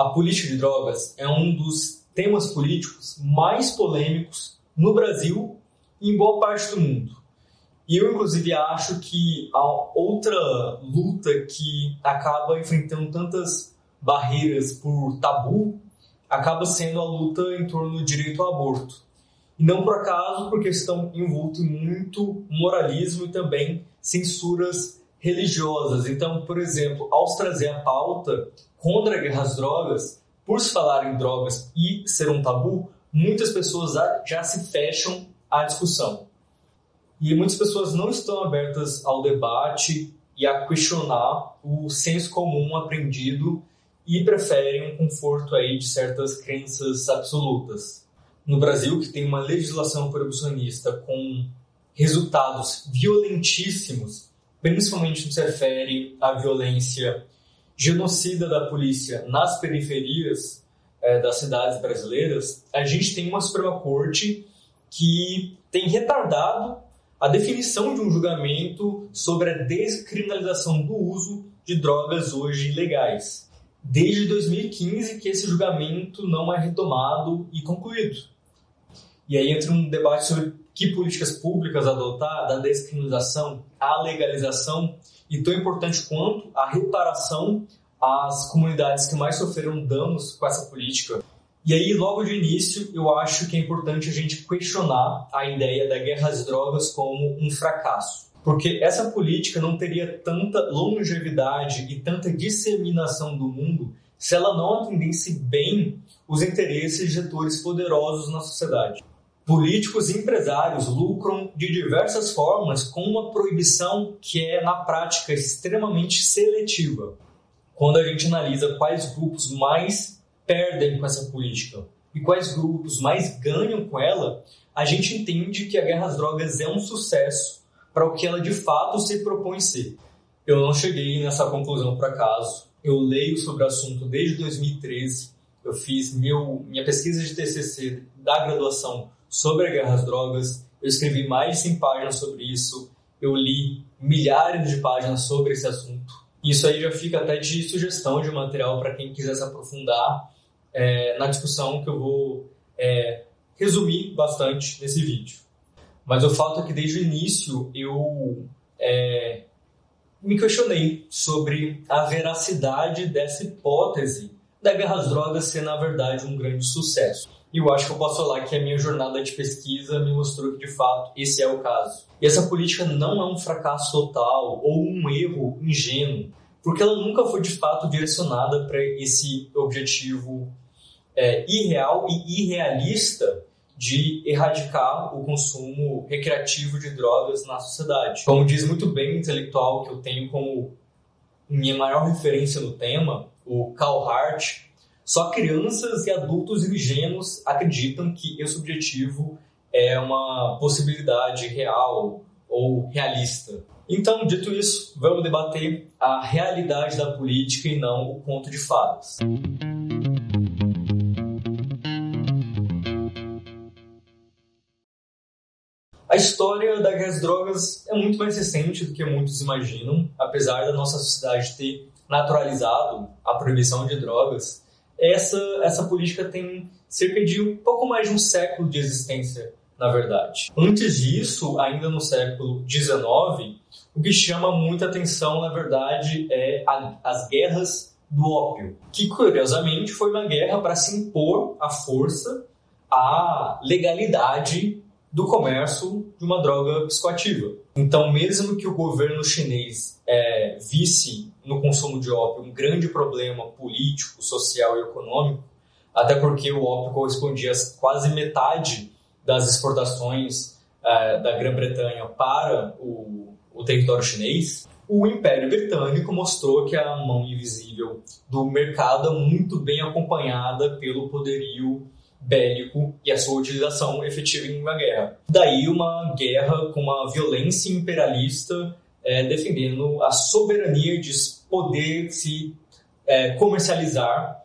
A política de drogas é um dos temas políticos mais polêmicos no Brasil e em boa parte do mundo. E eu, inclusive, acho que a outra luta que acaba enfrentando tantas barreiras por tabu acaba sendo a luta em torno do direito ao aborto. E não por acaso, porque estão envoltos em muito moralismo e também censuras religiosas. Então, por exemplo, ao trazer a pauta contra a guerra às drogas, por se falar em drogas e ser um tabu, muitas pessoas já se fecham à discussão. E muitas pessoas não estão abertas ao debate e a questionar o senso comum aprendido e preferem um conforto aí de certas crenças absolutas. No Brasil, que tem uma legislação proibicionista com resultados violentíssimos, principalmente no que se refere à violência genocida da polícia nas periferias é, das cidades brasileiras, a gente tem uma Suprema Corte que tem retardado a definição de um julgamento sobre a descriminalização do uso de drogas hoje ilegais. Desde 2015 que esse julgamento não é retomado e concluído. E aí entra um debate sobre que políticas públicas adotar da descriminalização à legalização e tão importante quanto a reparação às comunidades que mais sofreram danos com essa política. E aí, logo de início, eu acho que é importante a gente questionar a ideia da guerra às drogas como um fracasso. Porque essa política não teria tanta longevidade e tanta disseminação do mundo se ela não atendesse bem os interesses de setores poderosos na sociedade. Políticos e empresários lucram de diversas formas com uma proibição que é, na prática, extremamente seletiva. Quando a gente analisa quais grupos mais perdem com essa política e quais grupos mais ganham com ela, a gente entende que a guerra às drogas é um sucesso para o que ela de fato se propõe ser. Eu não cheguei nessa conclusão por acaso. Eu leio sobre o assunto desde 2013. Eu fiz meu, minha pesquisa de TCC da graduação sobre a guerra às drogas. Eu escrevi mais de 100 páginas sobre isso. Eu li milhares de páginas sobre esse assunto. Isso aí já fica até de sugestão de material para quem quiser se aprofundar é, na discussão que eu vou é, resumir bastante nesse vídeo. Mas o fato é que desde o início eu é, me questionei sobre a veracidade dessa hipótese da guerra às drogas ser, na verdade, um grande sucesso. E eu acho que eu posso falar que a minha jornada de pesquisa me mostrou que, de fato, esse é o caso. E essa política não é um fracasso total ou um erro ingênuo, porque ela nunca foi, de fato, direcionada para esse objetivo é, irreal e irrealista de erradicar o consumo recreativo de drogas na sociedade. Como diz muito bem o intelectual que eu tenho como minha maior referência no tema, o Carl Hart, só crianças e adultos ingênuos acreditam que esse objetivo é uma possibilidade real ou realista. Então, dito isso, vamos debater a realidade da política e não o conto de fadas. A história da guerra às drogas é muito mais recente do que muitos imaginam, apesar da nossa sociedade ter naturalizado a proibição de drogas essa, essa política tem cerca de um pouco mais de um século de existência, na verdade. Antes disso, ainda no século XIX, o que chama muita atenção, na verdade, é a, as guerras do ópio, que curiosamente foi uma guerra para se impor à força a legalidade do comércio de uma droga psicoativa. Então, mesmo que o governo chinês é, visse no consumo de ópio um grande problema político, social e econômico, até porque o ópio correspondia a quase metade das exportações é, da Grã-Bretanha para o, o território chinês, o Império Britânico mostrou que a mão invisível do mercado é muito bem acompanhada pelo poderio bélico e a sua utilização efetiva em uma guerra. Daí uma guerra com uma violência imperialista é, defendendo a soberania de poder se é, comercializar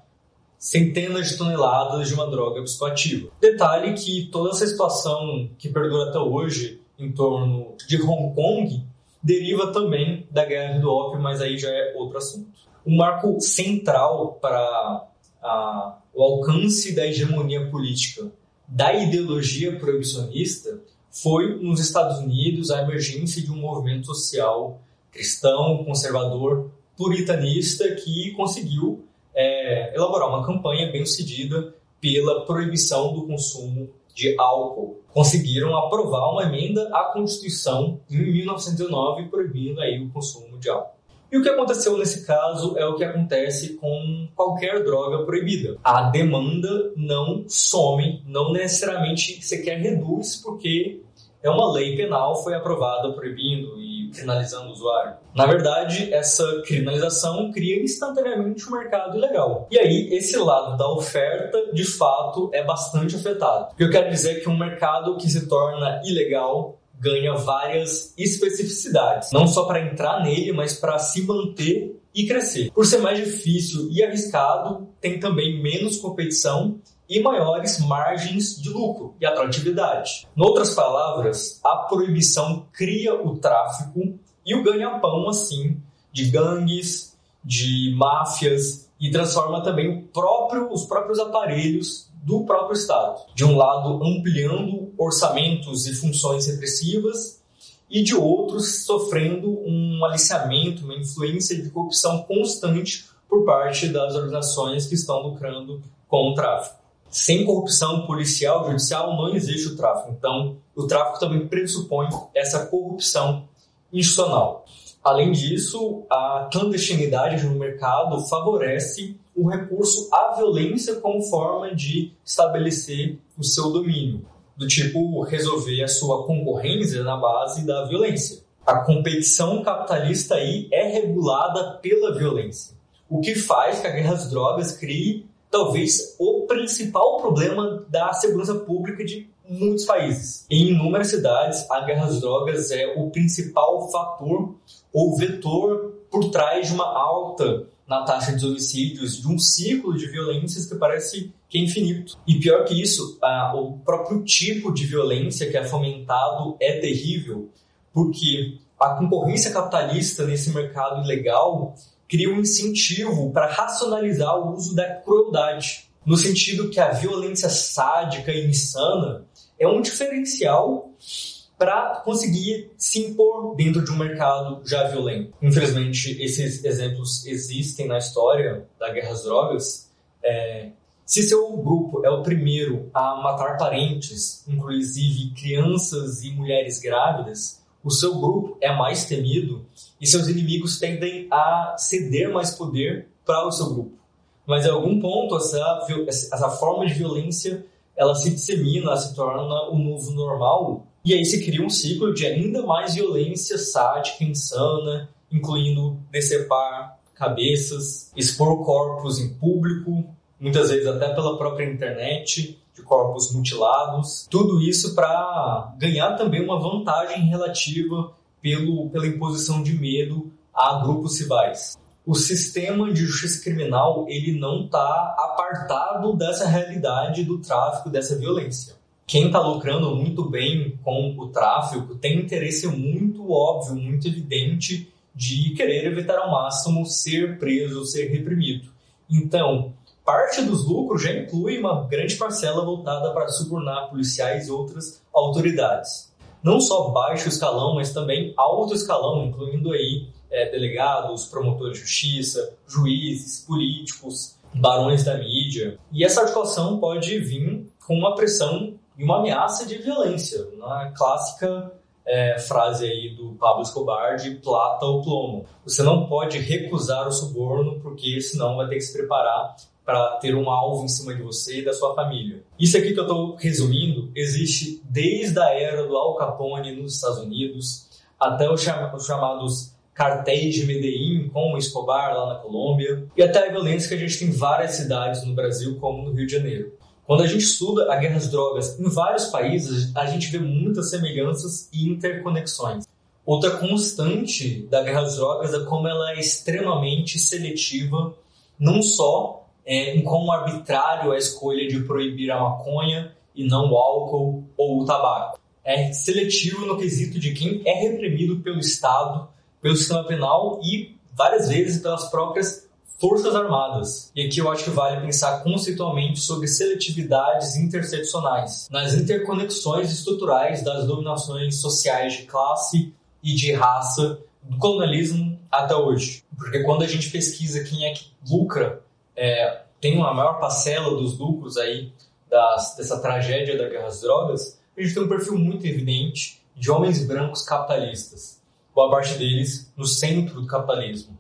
centenas de toneladas de uma droga psicoativa. Detalhe que toda essa situação que perdura até hoje em torno de Hong Kong deriva também da guerra do ópio, mas aí já é outro assunto. O marco central para a, o alcance da hegemonia política da ideologia proibicionista foi nos Estados Unidos a emergência de um movimento social cristão, conservador, puritanista que conseguiu é, elaborar uma campanha bem sucedida pela proibição do consumo de álcool. Conseguiram aprovar uma emenda à Constituição em 1909 proibindo aí o consumo de álcool. E o que aconteceu nesse caso é o que acontece com qualquer droga proibida. A demanda não some, não necessariamente sequer reduz, porque é uma lei penal, foi aprovada proibindo e criminalizando o usuário. Na verdade, essa criminalização cria instantaneamente um mercado ilegal. E aí, esse lado da oferta, de fato, é bastante afetado. O que eu quero dizer é que um mercado que se torna ilegal ganha várias especificidades, não só para entrar nele, mas para se manter e crescer. Por ser mais difícil e arriscado, tem também menos competição e maiores margens de lucro e atratividade. Em outras palavras, a proibição cria o tráfico e o ganha-pão assim de gangues, de máfias e transforma também próprio, os próprios aparelhos do próprio Estado. De um lado, ampliando orçamentos e funções repressivas, e de outros, sofrendo um aliciamento, uma influência de corrupção constante por parte das organizações que estão lucrando com o tráfico. Sem corrupção policial, judicial, não existe o tráfico. Então, o tráfico também pressupõe essa corrupção institucional. Além disso, a clandestinidade no mercado favorece o recurso à violência como forma de estabelecer o seu domínio, do tipo resolver a sua concorrência na base da violência. A competição capitalista aí é regulada pela violência, o que faz que a guerra às drogas crie talvez o principal problema da segurança pública de muitos países. Em inúmeras cidades, a guerra às drogas é o principal fator ou vetor por trás de uma alta na taxa de homicídios, de um ciclo de violências que parece que é infinito. E pior que isso, a, o próprio tipo de violência que é fomentado é terrível, porque a concorrência capitalista nesse mercado ilegal cria um incentivo para racionalizar o uso da crueldade, no sentido que a violência sádica e insana é um diferencial para conseguir se impor dentro de um mercado já violento. Infelizmente, esses exemplos existem na história da guerra às drogas. É, se seu grupo é o primeiro a matar parentes, inclusive crianças e mulheres grávidas, o seu grupo é mais temido e seus inimigos tendem a ceder mais poder para o seu grupo. Mas em algum ponto essa, essa forma de violência ela se dissemina, se torna o novo normal e aí se cria um ciclo de ainda mais violência sádica, insana, incluindo decepar cabeças, expor corpos em público, muitas vezes até pela própria internet, de corpos mutilados. Tudo isso para ganhar também uma vantagem relativa pelo, pela imposição de medo a grupos rivais. O sistema de justiça criminal ele não está apartado dessa realidade do tráfico, dessa violência quem está lucrando muito bem com o tráfico tem interesse muito óbvio, muito evidente de querer evitar ao máximo ser preso, ser reprimido. Então, parte dos lucros já inclui uma grande parcela voltada para subornar policiais e outras autoridades. Não só baixo escalão, mas também alto escalão, incluindo aí é, delegados, promotores de justiça, juízes, políticos, barões da mídia. E essa articulação pode vir com uma pressão e uma ameaça de violência, na clássica é, frase aí do Pablo Escobar de plata ou plomo. Você não pode recusar o suborno porque senão vai ter que se preparar para ter um alvo em cima de você e da sua família. Isso aqui que eu estou resumindo existe desde a era do Al Capone nos Estados Unidos até os chamados cartéis de Medellín com o Escobar lá na Colômbia e até a violência que a gente tem em várias cidades no Brasil como no Rio de Janeiro. Quando a gente estuda a guerra às drogas em vários países, a gente vê muitas semelhanças e interconexões. Outra constante da guerra às drogas é como ela é extremamente seletiva, não só é, em como arbitrário a escolha de proibir a maconha e não o álcool ou o tabaco. É seletivo no quesito de quem é reprimido pelo Estado, pelo sistema penal e várias vezes pelas próprias Forças Armadas. E aqui eu acho que vale pensar conceitualmente sobre seletividades interseccionais, nas interconexões estruturais das dominações sociais de classe e de raça do colonialismo até hoje. Porque quando a gente pesquisa quem é que lucra, é, tem uma maior parcela dos lucros aí das, dessa tragédia da guerra às drogas, a gente tem um perfil muito evidente de homens brancos capitalistas, boa parte deles no centro do capitalismo.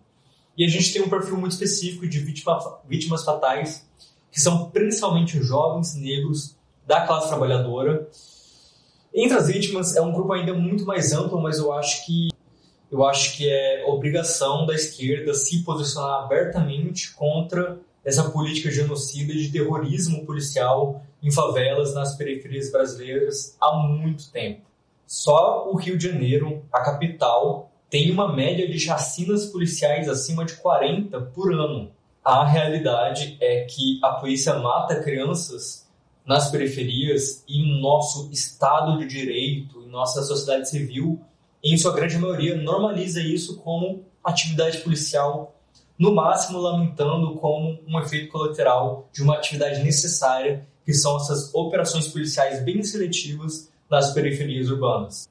E a gente tem um perfil muito específico de vítima, vítimas fatais, que são principalmente jovens negros da classe trabalhadora. Entre as vítimas é um grupo ainda muito mais amplo, mas eu acho que eu acho que é obrigação da esquerda se posicionar abertamente contra essa política genocida de terrorismo policial em favelas nas periferias brasileiras há muito tempo. Só o Rio de Janeiro, a capital, tem uma média de chacinas policiais acima de 40 por ano. A realidade é que a polícia mata crianças nas periferias e em nosso Estado de Direito, em nossa sociedade civil, em sua grande maioria, normaliza isso como atividade policial, no máximo lamentando como um efeito colateral de uma atividade necessária, que são essas operações policiais bem seletivas nas periferias urbanas.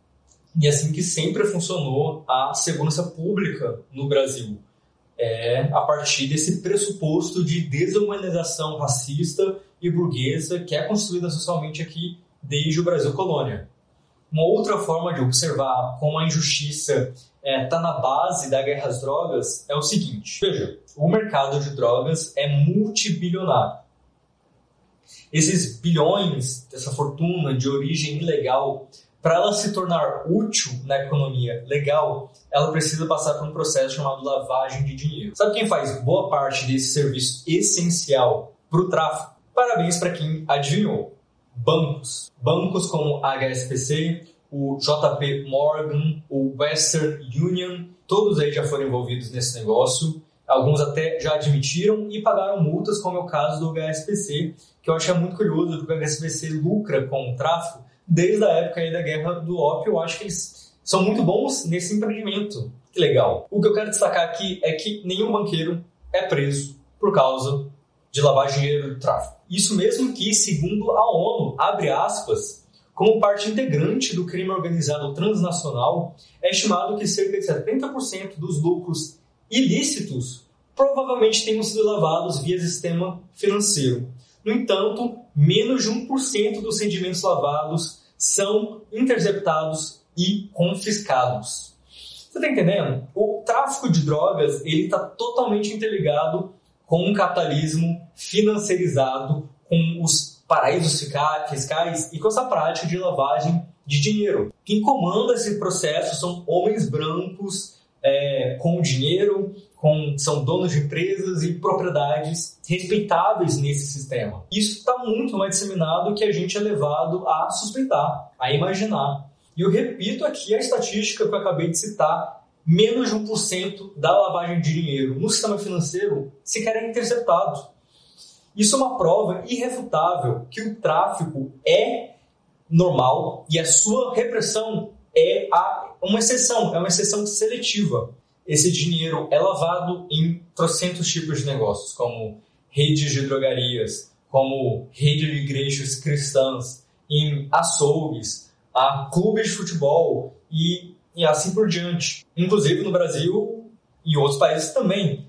E assim que sempre funcionou a segurança pública no Brasil. É a partir desse pressuposto de desumanização racista e burguesa que é construída socialmente aqui desde o Brasil colônia. Uma outra forma de observar como a injustiça está é, tá na base da guerra às drogas é o seguinte: veja, o mercado de drogas é multibilionário. Esses bilhões dessa fortuna de origem ilegal para ela se tornar útil na economia legal, ela precisa passar por um processo chamado lavagem de dinheiro. Sabe quem faz boa parte desse serviço essencial para o tráfico? Parabéns para quem adivinhou. Bancos. Bancos como a HSBC, o JP Morgan, o Western Union, todos aí já foram envolvidos nesse negócio. Alguns até já admitiram e pagaram multas, como é o caso do HSBC, que eu acho muito curioso, porque o HSBC lucra com o tráfico desde a época aí da guerra do ópio, eu acho que eles são muito bons nesse empreendimento. Que legal. O que eu quero destacar aqui é que nenhum banqueiro é preso por causa de lavar dinheiro do tráfico. Isso mesmo que, segundo a ONU, abre aspas, como parte integrante do crime organizado transnacional, é estimado que cerca de 70% dos lucros ilícitos provavelmente tenham sido lavados via sistema financeiro. No entanto, menos de 1% dos rendimentos lavados são interceptados e confiscados. Você está entendendo? O tráfico de drogas ele está totalmente interligado com um capitalismo financiarizado, com os paraísos fiscais e com essa prática de lavagem de dinheiro. Quem comanda esse processo são homens brancos é, com dinheiro, com, são donos de empresas e propriedades respeitáveis nesse sistema. Isso está muito mais disseminado que a gente é levado a suspeitar, a imaginar. E eu repito aqui a estatística que eu acabei de citar: menos de 1% da lavagem de dinheiro no sistema financeiro sequer é interceptado. Isso é uma prova irrefutável que o tráfico é normal e a sua repressão é uma exceção, é uma exceção seletiva. Esse dinheiro é lavado em trocentos tipos de negócios, como redes de drogarias, como rede de igrejas cristãs, em açougues, a clubes de futebol e, e assim por diante. Inclusive no Brasil e outros países também.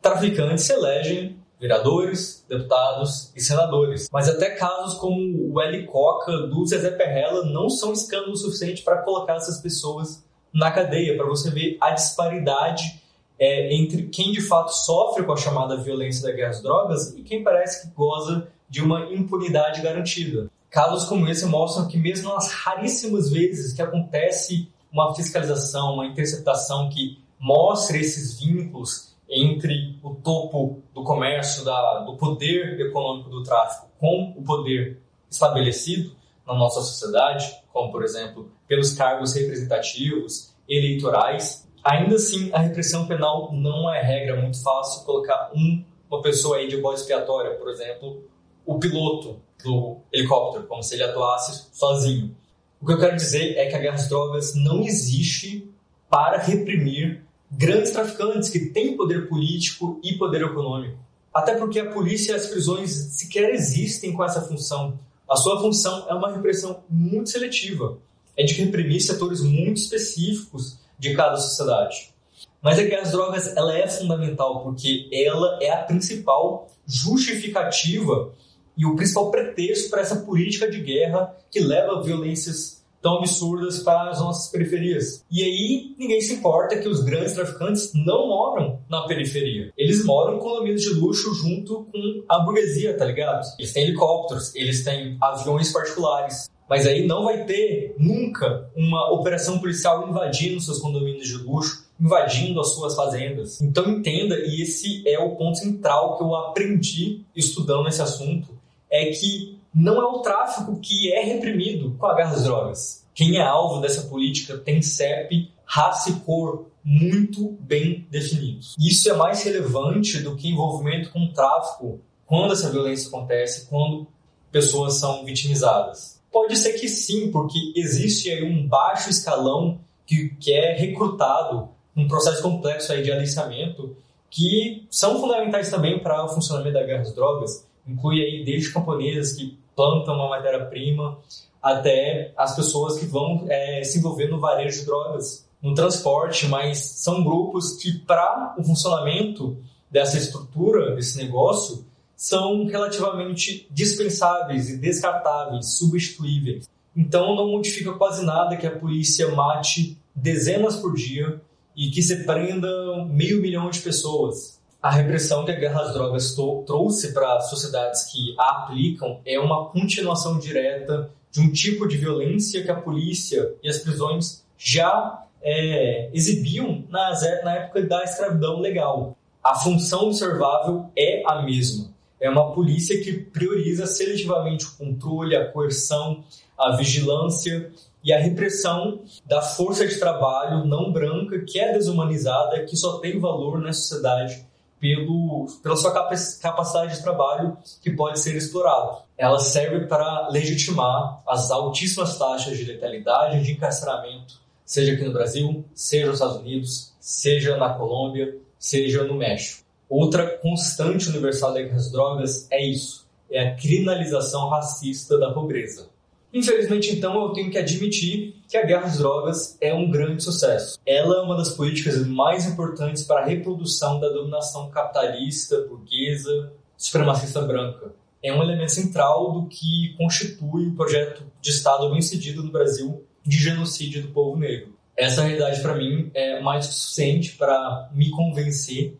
Traficantes se elegem vereadores, deputados e senadores. Mas até casos como o L. Coca do Zezé Perrella não são escândalo suficiente para colocar essas pessoas na cadeia, para você ver a disparidade é, entre quem de fato sofre com a chamada violência da guerra às drogas e quem parece que goza de uma impunidade garantida. Casos como esse mostram que mesmo nas raríssimas vezes que acontece uma fiscalização, uma interceptação que mostre esses vínculos entre o topo do comércio, da, do poder econômico do tráfico com o poder estabelecido na nossa sociedade, como por exemplo pelos cargos representativos, eleitorais, ainda assim a repressão penal não é regra muito fácil colocar um, uma pessoa aí de bode expiatória, por exemplo, o piloto do helicóptero, como se ele atuasse sozinho. O que eu quero dizer é que a guerra às drogas não existe para reprimir grandes traficantes que têm poder político e poder econômico. Até porque a polícia e as prisões sequer existem com essa função. A sua função é uma repressão muito seletiva, é de reprimir setores muito específicos de cada sociedade. Mas a guerra às drogas ela é fundamental porque ela é a principal justificativa e o principal pretexto para essa política de guerra que leva a violências tão absurdas para as nossas periferias. E aí ninguém se importa que os grandes traficantes não moram na periferia. Eles moram em condomínios de luxo junto com a burguesia, tá ligado? Eles têm helicópteros, eles têm aviões particulares. Mas aí não vai ter nunca uma operação policial invadindo seus condomínios de luxo, invadindo as suas fazendas. Então entenda, e esse é o ponto central que eu aprendi estudando esse assunto, é que não é o tráfico que é reprimido com a guerra às drogas. Quem é alvo dessa política tem CEP, raça e cor muito bem definidos. Isso é mais relevante do que envolvimento com tráfico quando essa violência acontece, quando pessoas são vitimizadas. Pode ser que sim, porque existe aí um baixo escalão que, que é recrutado um processo complexo aí de aliciamento que são fundamentais também para o funcionamento da guerra às drogas. Inclui aí desde camponesas que plantam uma matéria-prima até as pessoas que vão é, se envolver no varejo de drogas, no transporte, mas são grupos que, para o funcionamento dessa estrutura, desse negócio, são relativamente dispensáveis e descartáveis, substituíveis. Então não modifica quase nada que a polícia mate dezenas por dia e que se prenda meio milhão de pessoas. A repressão que a guerra às drogas trouxe para sociedades que a aplicam é uma continuação direta de um tipo de violência que a polícia e as prisões já é, exibiam nas, na época da escravidão legal. A função observável é a mesma é uma polícia que prioriza seletivamente o controle, a coerção, a vigilância e a repressão da força de trabalho não branca que é desumanizada, que só tem valor na sociedade pelo, pela sua capacidade de trabalho que pode ser explorado. Ela serve para legitimar as altíssimas taxas de letalidade e de encarceramento, seja aqui no Brasil, seja nos Estados Unidos, seja na Colômbia, seja no México. Outra constante universal das drogas é isso, é a criminalização racista da pobreza. Infelizmente, então, eu tenho que admitir que a guerra às drogas é um grande sucesso. Ela é uma das políticas mais importantes para a reprodução da dominação capitalista, burguesa, supremacista branca. É um elemento central do que constitui o projeto de Estado bem-sucedido no Brasil de genocídio do povo negro. Essa realidade, para mim, é mais suficiente para me convencer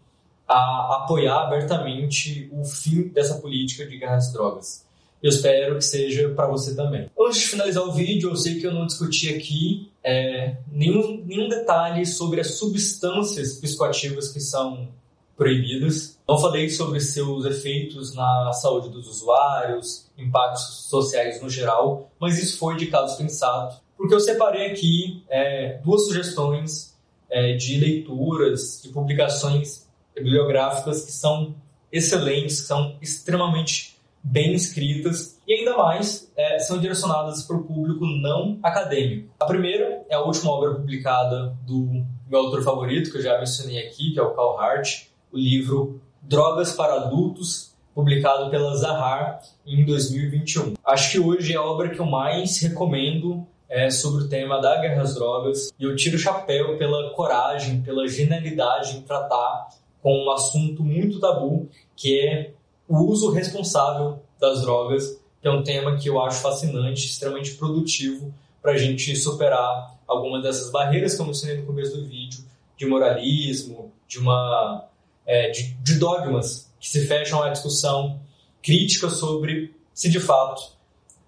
a apoiar abertamente o fim dessa política de guerra às drogas. Eu espero que seja para você também. Antes de finalizar o vídeo, eu sei que eu não discuti aqui é, nenhum, nenhum detalhe sobre as substâncias psicoativas que são proibidas. Não falei sobre seus efeitos na saúde dos usuários, impactos sociais no geral, mas isso foi de caso pensado, porque eu separei aqui é, duas sugestões é, de leituras e publicações bibliográficas que são excelentes, que são extremamente bem escritas e ainda mais é, são direcionadas para o público não acadêmico. A primeira é a última obra publicada do meu autor favorito, que eu já mencionei aqui, que é o Carl Hart, o livro Drogas para Adultos, publicado pela Zahar em 2021. Acho que hoje é a obra que eu mais recomendo é, sobre o tema da guerra às drogas e eu tiro o chapéu pela coragem, pela genialidade em tratar com um assunto muito tabu, que é o uso responsável das drogas, que é um tema que eu acho fascinante, extremamente produtivo para a gente superar algumas dessas barreiras que eu mencionei no começo do vídeo, de moralismo, de uma é, de, de dogmas que se fecham à discussão crítica sobre se de fato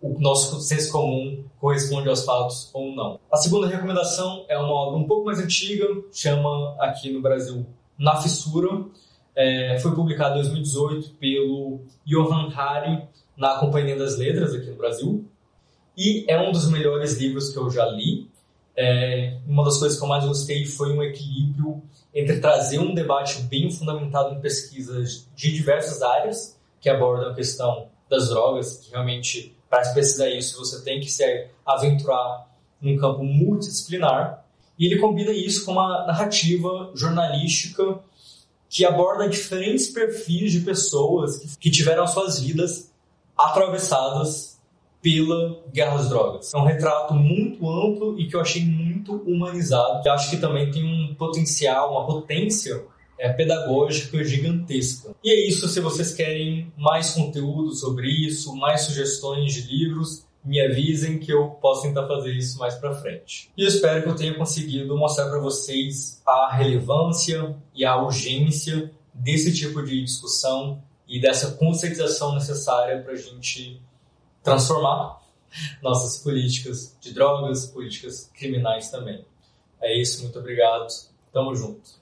o nosso senso comum corresponde aos fatos ou não. A segunda recomendação é uma obra um pouco mais antiga, chama aqui no Brasil na Fissura. É, foi publicado em 2018 pelo Johan Hari na Companhia das Letras aqui no Brasil. E é um dos melhores livros que eu já li. É, uma das coisas que eu mais gostei foi um equilíbrio entre trazer um debate bem fundamentado em pesquisas de diversas áreas que abordam a questão das drogas, que realmente, para pesquisar isso, você tem que se aventurar num campo multidisciplinar, E ele combina isso com uma narrativa jornalística que aborda diferentes perfis de pessoas que tiveram suas vidas atravessadas pela guerra às drogas. É um retrato muito amplo e que eu achei muito humanizado. Eu acho que também tem um potencial, uma potência é, pedagógica gigantesca. E é isso. Se vocês querem mais conteúdo sobre isso, mais sugestões de livros, me avisem que eu posso tentar fazer isso mais para frente. E eu espero que eu tenha conseguido mostrar para vocês a relevância e a urgência desse tipo de discussão e dessa conscientização necessária para a gente transformar nossas políticas de drogas, políticas criminais também. É isso, muito obrigado. Tamo junto.